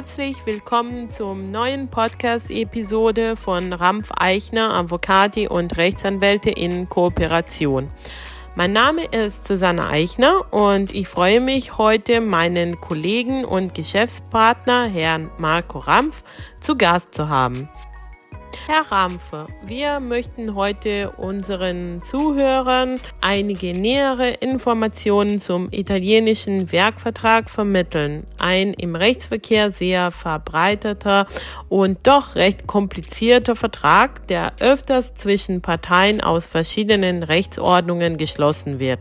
herzlich willkommen zum neuen Podcast-Episode von Rampf Eichner, Avocati und Rechtsanwälte in Kooperation. Mein Name ist Susanne Eichner und ich freue mich heute meinen Kollegen und Geschäftspartner Herrn Marco Rampf zu Gast zu haben. Herr Rampfe, wir möchten heute unseren Zuhörern einige nähere Informationen zum italienischen Werkvertrag vermitteln. Ein im Rechtsverkehr sehr verbreiteter und doch recht komplizierter Vertrag, der öfters zwischen Parteien aus verschiedenen Rechtsordnungen geschlossen wird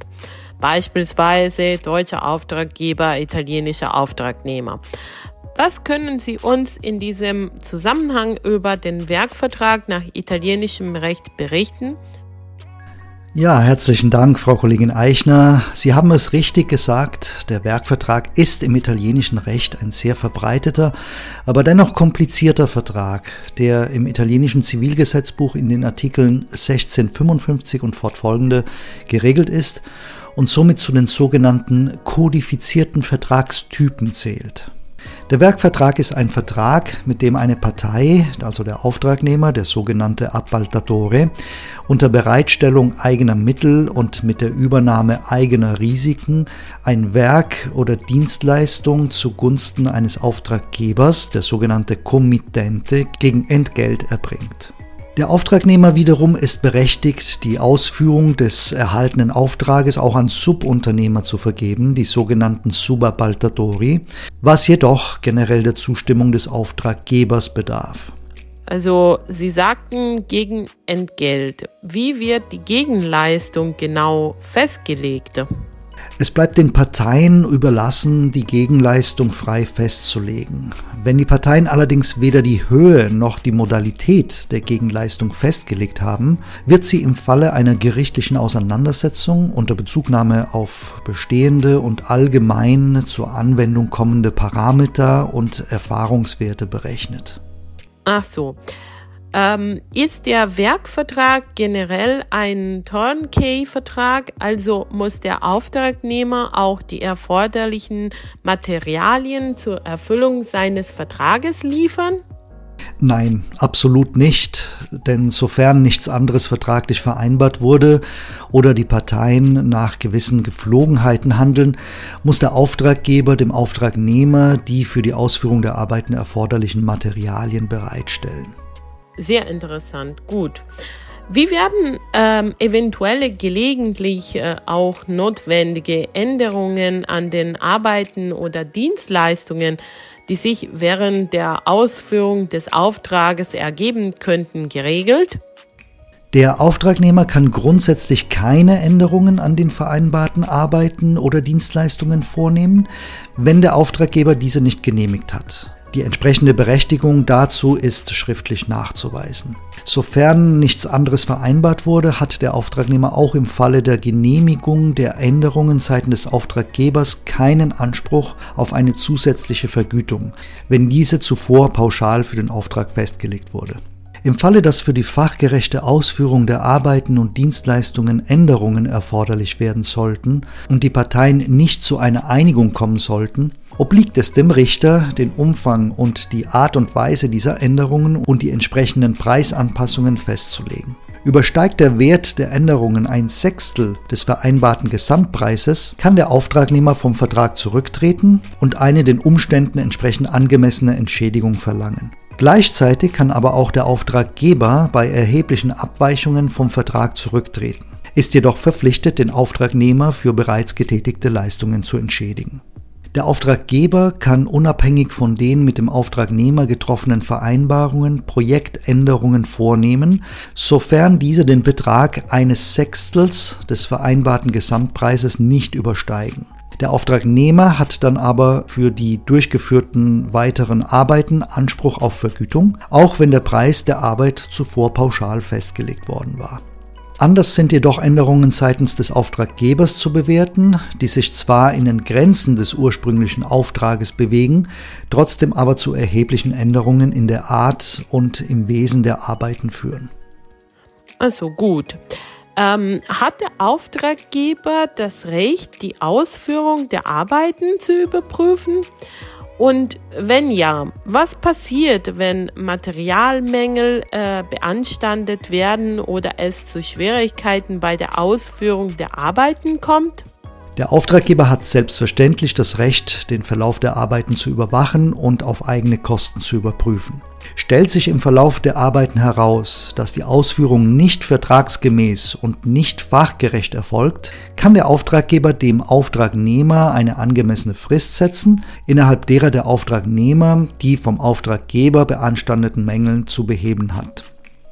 beispielsweise deutscher Auftraggeber, italienischer Auftragnehmer. Was können Sie uns in diesem Zusammenhang über den Werkvertrag nach italienischem Recht berichten? Ja, herzlichen Dank, Frau Kollegin Eichner. Sie haben es richtig gesagt, der Werkvertrag ist im italienischen Recht ein sehr verbreiteter, aber dennoch komplizierter Vertrag, der im italienischen Zivilgesetzbuch in den Artikeln 1655 und fortfolgende geregelt ist und somit zu den sogenannten kodifizierten Vertragstypen zählt. Der Werkvertrag ist ein Vertrag, mit dem eine Partei, also der Auftragnehmer, der sogenannte Appaltatore, unter Bereitstellung eigener Mittel und mit der Übernahme eigener Risiken ein Werk oder Dienstleistung zugunsten eines Auftraggebers, der sogenannte Committente, gegen Entgelt erbringt. Der Auftragnehmer wiederum ist berechtigt, die Ausführung des erhaltenen Auftrages auch an Subunternehmer zu vergeben, die sogenannten Subappaltatori, was jedoch generell der Zustimmung des Auftraggebers bedarf. Also Sie sagten gegen Entgelt. Wie wird die Gegenleistung genau festgelegt? Es bleibt den Parteien überlassen, die Gegenleistung frei festzulegen. Wenn die Parteien allerdings weder die Höhe noch die Modalität der Gegenleistung festgelegt haben, wird sie im Falle einer gerichtlichen Auseinandersetzung unter Bezugnahme auf bestehende und allgemein zur Anwendung kommende Parameter und Erfahrungswerte berechnet. Ach so. Ähm, ist der Werkvertrag generell ein Turnkey-Vertrag, also muss der Auftragnehmer auch die erforderlichen Materialien zur Erfüllung seines Vertrages liefern? Nein, absolut nicht, denn sofern nichts anderes vertraglich vereinbart wurde oder die Parteien nach gewissen Gepflogenheiten handeln, muss der Auftraggeber dem Auftragnehmer die für die Ausführung der Arbeiten erforderlichen Materialien bereitstellen. Sehr interessant. Gut. Wie werden ähm, eventuelle gelegentlich äh, auch notwendige Änderungen an den Arbeiten oder Dienstleistungen, die sich während der Ausführung des Auftrages ergeben könnten, geregelt? Der Auftragnehmer kann grundsätzlich keine Änderungen an den vereinbarten Arbeiten oder Dienstleistungen vornehmen, wenn der Auftraggeber diese nicht genehmigt hat. Die entsprechende Berechtigung dazu ist schriftlich nachzuweisen. Sofern nichts anderes vereinbart wurde, hat der Auftragnehmer auch im Falle der Genehmigung der Änderungen seitens des Auftraggebers keinen Anspruch auf eine zusätzliche Vergütung, wenn diese zuvor pauschal für den Auftrag festgelegt wurde. Im Falle, dass für die fachgerechte Ausführung der Arbeiten und Dienstleistungen Änderungen erforderlich werden sollten und die Parteien nicht zu einer Einigung kommen sollten, obliegt es dem Richter, den Umfang und die Art und Weise dieser Änderungen und die entsprechenden Preisanpassungen festzulegen. Übersteigt der Wert der Änderungen ein Sechstel des vereinbarten Gesamtpreises, kann der Auftragnehmer vom Vertrag zurücktreten und eine den Umständen entsprechend angemessene Entschädigung verlangen. Gleichzeitig kann aber auch der Auftraggeber bei erheblichen Abweichungen vom Vertrag zurücktreten, ist jedoch verpflichtet, den Auftragnehmer für bereits getätigte Leistungen zu entschädigen. Der Auftraggeber kann unabhängig von den mit dem Auftragnehmer getroffenen Vereinbarungen Projektänderungen vornehmen, sofern diese den Betrag eines Sechstels des vereinbarten Gesamtpreises nicht übersteigen. Der Auftragnehmer hat dann aber für die durchgeführten weiteren Arbeiten Anspruch auf Vergütung, auch wenn der Preis der Arbeit zuvor pauschal festgelegt worden war. Anders sind jedoch Änderungen seitens des Auftraggebers zu bewerten, die sich zwar in den Grenzen des ursprünglichen Auftrages bewegen, trotzdem aber zu erheblichen Änderungen in der Art und im Wesen der Arbeiten führen. Also gut. Ähm, hat der Auftraggeber das Recht, die Ausführung der Arbeiten zu überprüfen? Und wenn ja, was passiert, wenn Materialmängel äh, beanstandet werden oder es zu Schwierigkeiten bei der Ausführung der Arbeiten kommt? Der Auftraggeber hat selbstverständlich das Recht, den Verlauf der Arbeiten zu überwachen und auf eigene Kosten zu überprüfen. Stellt sich im Verlauf der Arbeiten heraus, dass die Ausführung nicht vertragsgemäß und nicht fachgerecht erfolgt, kann der Auftraggeber dem Auftragnehmer eine angemessene Frist setzen, innerhalb derer der Auftragnehmer die vom Auftraggeber beanstandeten Mängel zu beheben hat.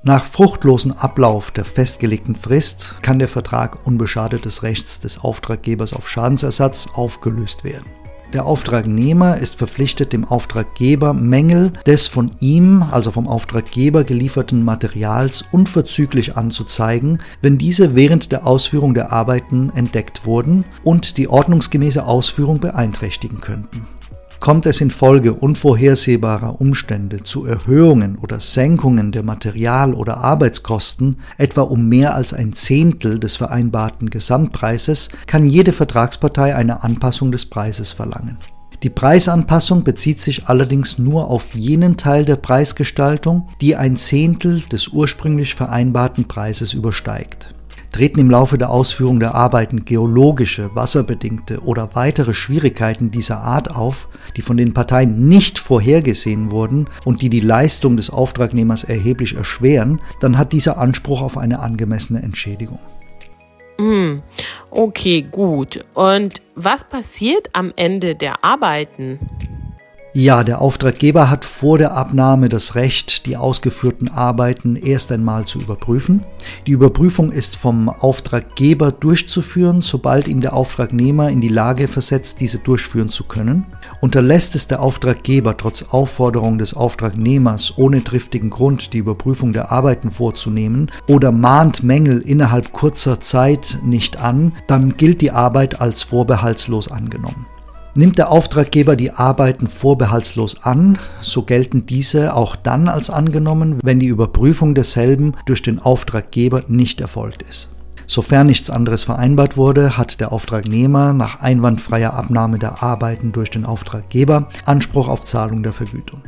Nach fruchtlosen Ablauf der festgelegten Frist kann der Vertrag unbeschadet des Rechts des Auftraggebers auf Schadensersatz aufgelöst werden. Der Auftragnehmer ist verpflichtet, dem Auftraggeber Mängel des von ihm, also vom Auftraggeber gelieferten Materials unverzüglich anzuzeigen, wenn diese während der Ausführung der Arbeiten entdeckt wurden und die ordnungsgemäße Ausführung beeinträchtigen könnten. Kommt es infolge unvorhersehbarer Umstände zu Erhöhungen oder Senkungen der Material- oder Arbeitskosten, etwa um mehr als ein Zehntel des vereinbarten Gesamtpreises, kann jede Vertragspartei eine Anpassung des Preises verlangen. Die Preisanpassung bezieht sich allerdings nur auf jenen Teil der Preisgestaltung, die ein Zehntel des ursprünglich vereinbarten Preises übersteigt. Treten im Laufe der Ausführung der Arbeiten geologische, wasserbedingte oder weitere Schwierigkeiten dieser Art auf, die von den Parteien nicht vorhergesehen wurden und die die Leistung des Auftragnehmers erheblich erschweren, dann hat dieser Anspruch auf eine angemessene Entschädigung. Hm, okay, gut. Und was passiert am Ende der Arbeiten? Ja, der Auftraggeber hat vor der Abnahme das Recht, die ausgeführten Arbeiten erst einmal zu überprüfen. Die Überprüfung ist vom Auftraggeber durchzuführen, sobald ihm der Auftragnehmer in die Lage versetzt, diese durchführen zu können. Unterlässt es der Auftraggeber trotz Aufforderung des Auftragnehmers ohne triftigen Grund die Überprüfung der Arbeiten vorzunehmen oder mahnt Mängel innerhalb kurzer Zeit nicht an, dann gilt die Arbeit als vorbehaltslos angenommen. Nimmt der Auftraggeber die Arbeiten vorbehaltslos an, so gelten diese auch dann als angenommen, wenn die Überprüfung derselben durch den Auftraggeber nicht erfolgt ist. Sofern nichts anderes vereinbart wurde, hat der Auftragnehmer nach einwandfreier Abnahme der Arbeiten durch den Auftraggeber Anspruch auf Zahlung der Vergütung.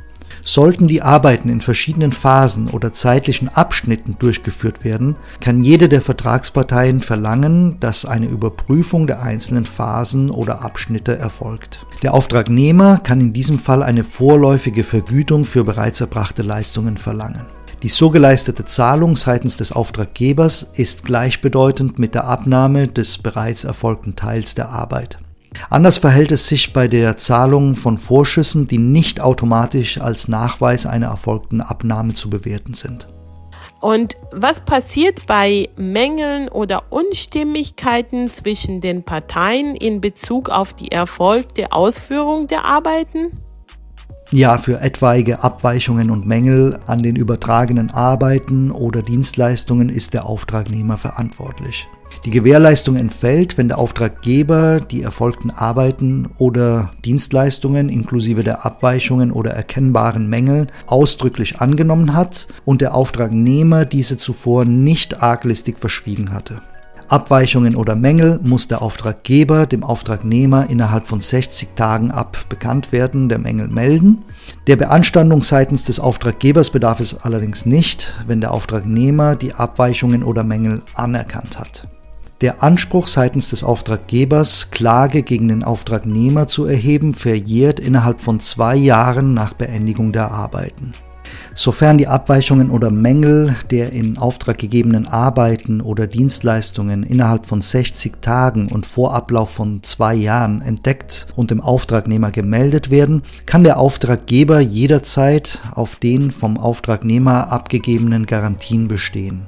Sollten die Arbeiten in verschiedenen Phasen oder zeitlichen Abschnitten durchgeführt werden, kann jede der Vertragsparteien verlangen, dass eine Überprüfung der einzelnen Phasen oder Abschnitte erfolgt. Der Auftragnehmer kann in diesem Fall eine vorläufige Vergütung für bereits erbrachte Leistungen verlangen. Die so geleistete Zahlung seitens des Auftraggebers ist gleichbedeutend mit der Abnahme des bereits erfolgten Teils der Arbeit. Anders verhält es sich bei der Zahlung von Vorschüssen, die nicht automatisch als Nachweis einer erfolgten Abnahme zu bewerten sind. Und was passiert bei Mängeln oder Unstimmigkeiten zwischen den Parteien in Bezug auf die erfolgte Ausführung der Arbeiten? Ja, für etwaige Abweichungen und Mängel an den übertragenen Arbeiten oder Dienstleistungen ist der Auftragnehmer verantwortlich. Die Gewährleistung entfällt, wenn der Auftraggeber die erfolgten Arbeiten oder Dienstleistungen inklusive der Abweichungen oder erkennbaren Mängel ausdrücklich angenommen hat und der Auftragnehmer diese zuvor nicht arglistig verschwiegen hatte. Abweichungen oder Mängel muss der Auftraggeber dem Auftragnehmer innerhalb von 60 Tagen ab bekannt werden der Mängel melden. Der Beanstandung seitens des Auftraggebers bedarf es allerdings nicht, wenn der Auftragnehmer die Abweichungen oder Mängel anerkannt hat. Der Anspruch seitens des Auftraggebers, Klage gegen den Auftragnehmer zu erheben, verjährt innerhalb von zwei Jahren nach Beendigung der Arbeiten. Sofern die Abweichungen oder Mängel der in Auftrag gegebenen Arbeiten oder Dienstleistungen innerhalb von 60 Tagen und vor Ablauf von zwei Jahren entdeckt und dem Auftragnehmer gemeldet werden, kann der Auftraggeber jederzeit auf den vom Auftragnehmer abgegebenen Garantien bestehen.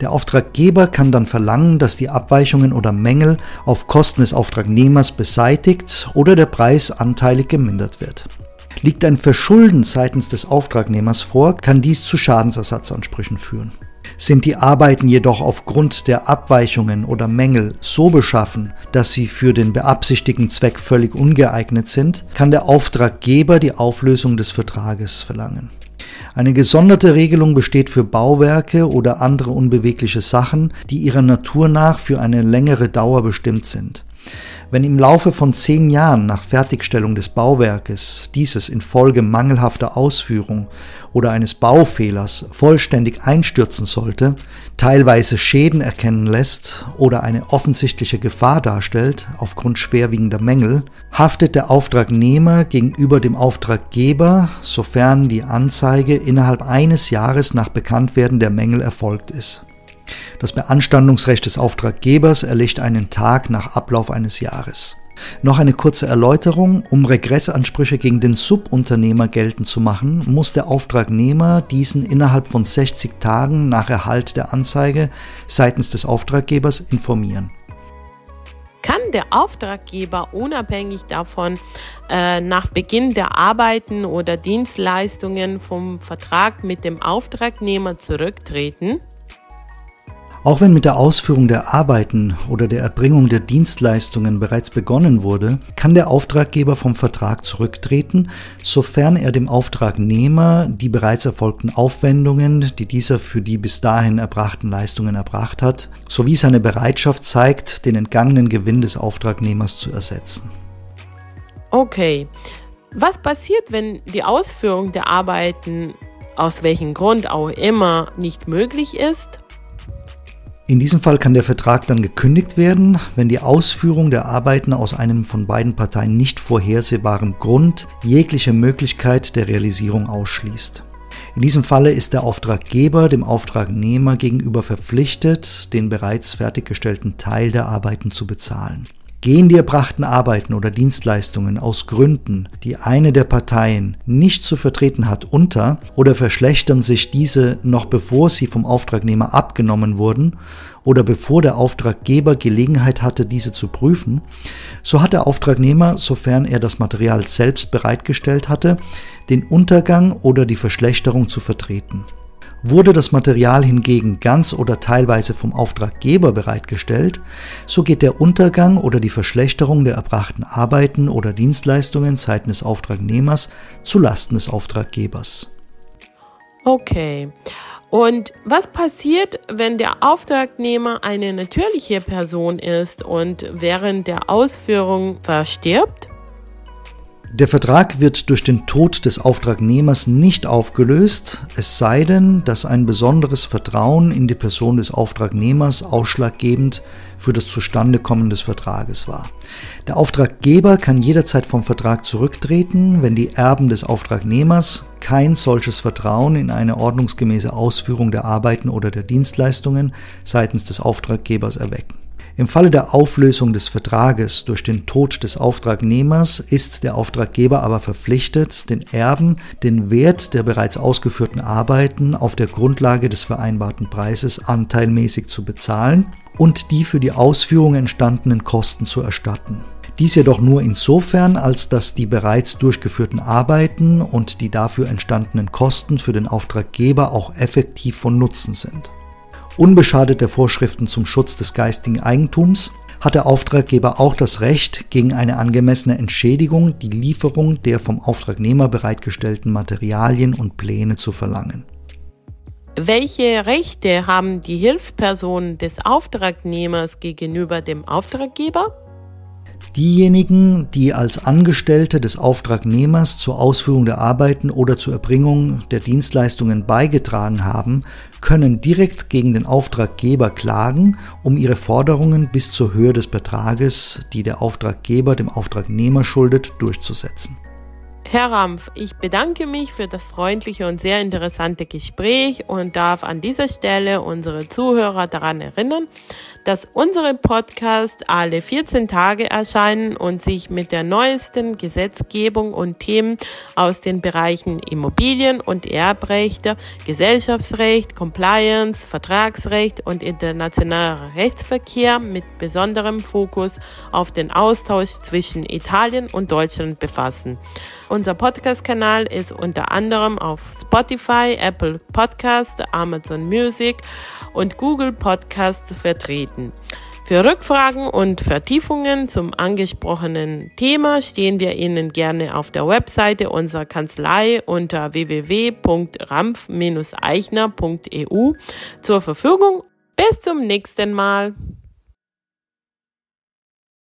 Der Auftraggeber kann dann verlangen, dass die Abweichungen oder Mängel auf Kosten des Auftragnehmers beseitigt oder der Preis anteilig gemindert wird. Liegt ein Verschulden seitens des Auftragnehmers vor, kann dies zu Schadensersatzansprüchen führen. Sind die Arbeiten jedoch aufgrund der Abweichungen oder Mängel so beschaffen, dass sie für den beabsichtigten Zweck völlig ungeeignet sind, kann der Auftraggeber die Auflösung des Vertrages verlangen. Eine gesonderte Regelung besteht für Bauwerke oder andere unbewegliche Sachen, die ihrer Natur nach für eine längere Dauer bestimmt sind. Wenn im Laufe von zehn Jahren nach Fertigstellung des Bauwerkes dieses infolge mangelhafter Ausführung oder eines Baufehlers vollständig einstürzen sollte, teilweise Schäden erkennen lässt oder eine offensichtliche Gefahr darstellt aufgrund schwerwiegender Mängel, haftet der Auftragnehmer gegenüber dem Auftraggeber, sofern die Anzeige innerhalb eines Jahres nach Bekanntwerden der Mängel erfolgt ist. Das Beanstandungsrecht des Auftraggebers erlicht einen Tag nach Ablauf eines Jahres. Noch eine kurze Erläuterung. Um Regressansprüche gegen den Subunternehmer geltend zu machen, muss der Auftragnehmer diesen innerhalb von 60 Tagen nach Erhalt der Anzeige seitens des Auftraggebers informieren. Kann der Auftraggeber unabhängig davon äh, nach Beginn der Arbeiten oder Dienstleistungen vom Vertrag mit dem Auftragnehmer zurücktreten? Auch wenn mit der Ausführung der Arbeiten oder der Erbringung der Dienstleistungen bereits begonnen wurde, kann der Auftraggeber vom Vertrag zurücktreten, sofern er dem Auftragnehmer die bereits erfolgten Aufwendungen, die dieser für die bis dahin erbrachten Leistungen erbracht hat, sowie seine Bereitschaft zeigt, den entgangenen Gewinn des Auftragnehmers zu ersetzen. Okay. Was passiert, wenn die Ausführung der Arbeiten aus welchem Grund auch immer nicht möglich ist in diesem Fall kann der Vertrag dann gekündigt werden, wenn die Ausführung der Arbeiten aus einem von beiden Parteien nicht vorhersehbaren Grund jegliche Möglichkeit der Realisierung ausschließt. In diesem Falle ist der Auftraggeber dem Auftragnehmer gegenüber verpflichtet, den bereits fertiggestellten Teil der Arbeiten zu bezahlen. Gehen die erbrachten Arbeiten oder Dienstleistungen aus Gründen, die eine der Parteien nicht zu vertreten hat, unter oder verschlechtern sich diese noch bevor sie vom Auftragnehmer abgenommen wurden oder bevor der Auftraggeber Gelegenheit hatte, diese zu prüfen, so hat der Auftragnehmer, sofern er das Material selbst bereitgestellt hatte, den Untergang oder die Verschlechterung zu vertreten. Wurde das Material hingegen ganz oder teilweise vom Auftraggeber bereitgestellt, so geht der Untergang oder die Verschlechterung der erbrachten Arbeiten oder Dienstleistungen seitens des Auftragnehmers zu Lasten des Auftraggebers. Okay. Und was passiert, wenn der Auftragnehmer eine natürliche Person ist und während der Ausführung verstirbt? Der Vertrag wird durch den Tod des Auftragnehmers nicht aufgelöst, es sei denn, dass ein besonderes Vertrauen in die Person des Auftragnehmers ausschlaggebend für das Zustandekommen des Vertrages war. Der Auftraggeber kann jederzeit vom Vertrag zurücktreten, wenn die Erben des Auftragnehmers kein solches Vertrauen in eine ordnungsgemäße Ausführung der Arbeiten oder der Dienstleistungen seitens des Auftraggebers erwecken. Im Falle der Auflösung des Vertrages durch den Tod des Auftragnehmers ist der Auftraggeber aber verpflichtet, den Erben den Wert der bereits ausgeführten Arbeiten auf der Grundlage des vereinbarten Preises anteilmäßig zu bezahlen und die für die Ausführung entstandenen Kosten zu erstatten. Dies jedoch nur insofern, als dass die bereits durchgeführten Arbeiten und die dafür entstandenen Kosten für den Auftraggeber auch effektiv von Nutzen sind. Unbeschadet der Vorschriften zum Schutz des geistigen Eigentums hat der Auftraggeber auch das Recht, gegen eine angemessene Entschädigung die Lieferung der vom Auftragnehmer bereitgestellten Materialien und Pläne zu verlangen. Welche Rechte haben die Hilfspersonen des Auftragnehmers gegenüber dem Auftraggeber? Diejenigen, die als Angestellte des Auftragnehmers zur Ausführung der Arbeiten oder zur Erbringung der Dienstleistungen beigetragen haben, können direkt gegen den Auftraggeber klagen, um ihre Forderungen bis zur Höhe des Betrages, die der Auftraggeber dem Auftragnehmer schuldet, durchzusetzen. Herr Rampf, ich bedanke mich für das freundliche und sehr interessante Gespräch und darf an dieser Stelle unsere Zuhörer daran erinnern, dass unsere Podcasts alle 14 Tage erscheinen und sich mit der neuesten Gesetzgebung und Themen aus den Bereichen Immobilien und Erbrechte, Gesellschaftsrecht, Compliance, Vertragsrecht und internationaler Rechtsverkehr mit besonderem Fokus auf den Austausch zwischen Italien und Deutschland befassen. Unser Podcast-Kanal ist unter anderem auf Spotify, Apple Podcast, Amazon Music und Google Podcasts vertreten. Für Rückfragen und Vertiefungen zum angesprochenen Thema stehen wir Ihnen gerne auf der Webseite unserer Kanzlei unter www.rampf-eichner.eu zur Verfügung. Bis zum nächsten Mal.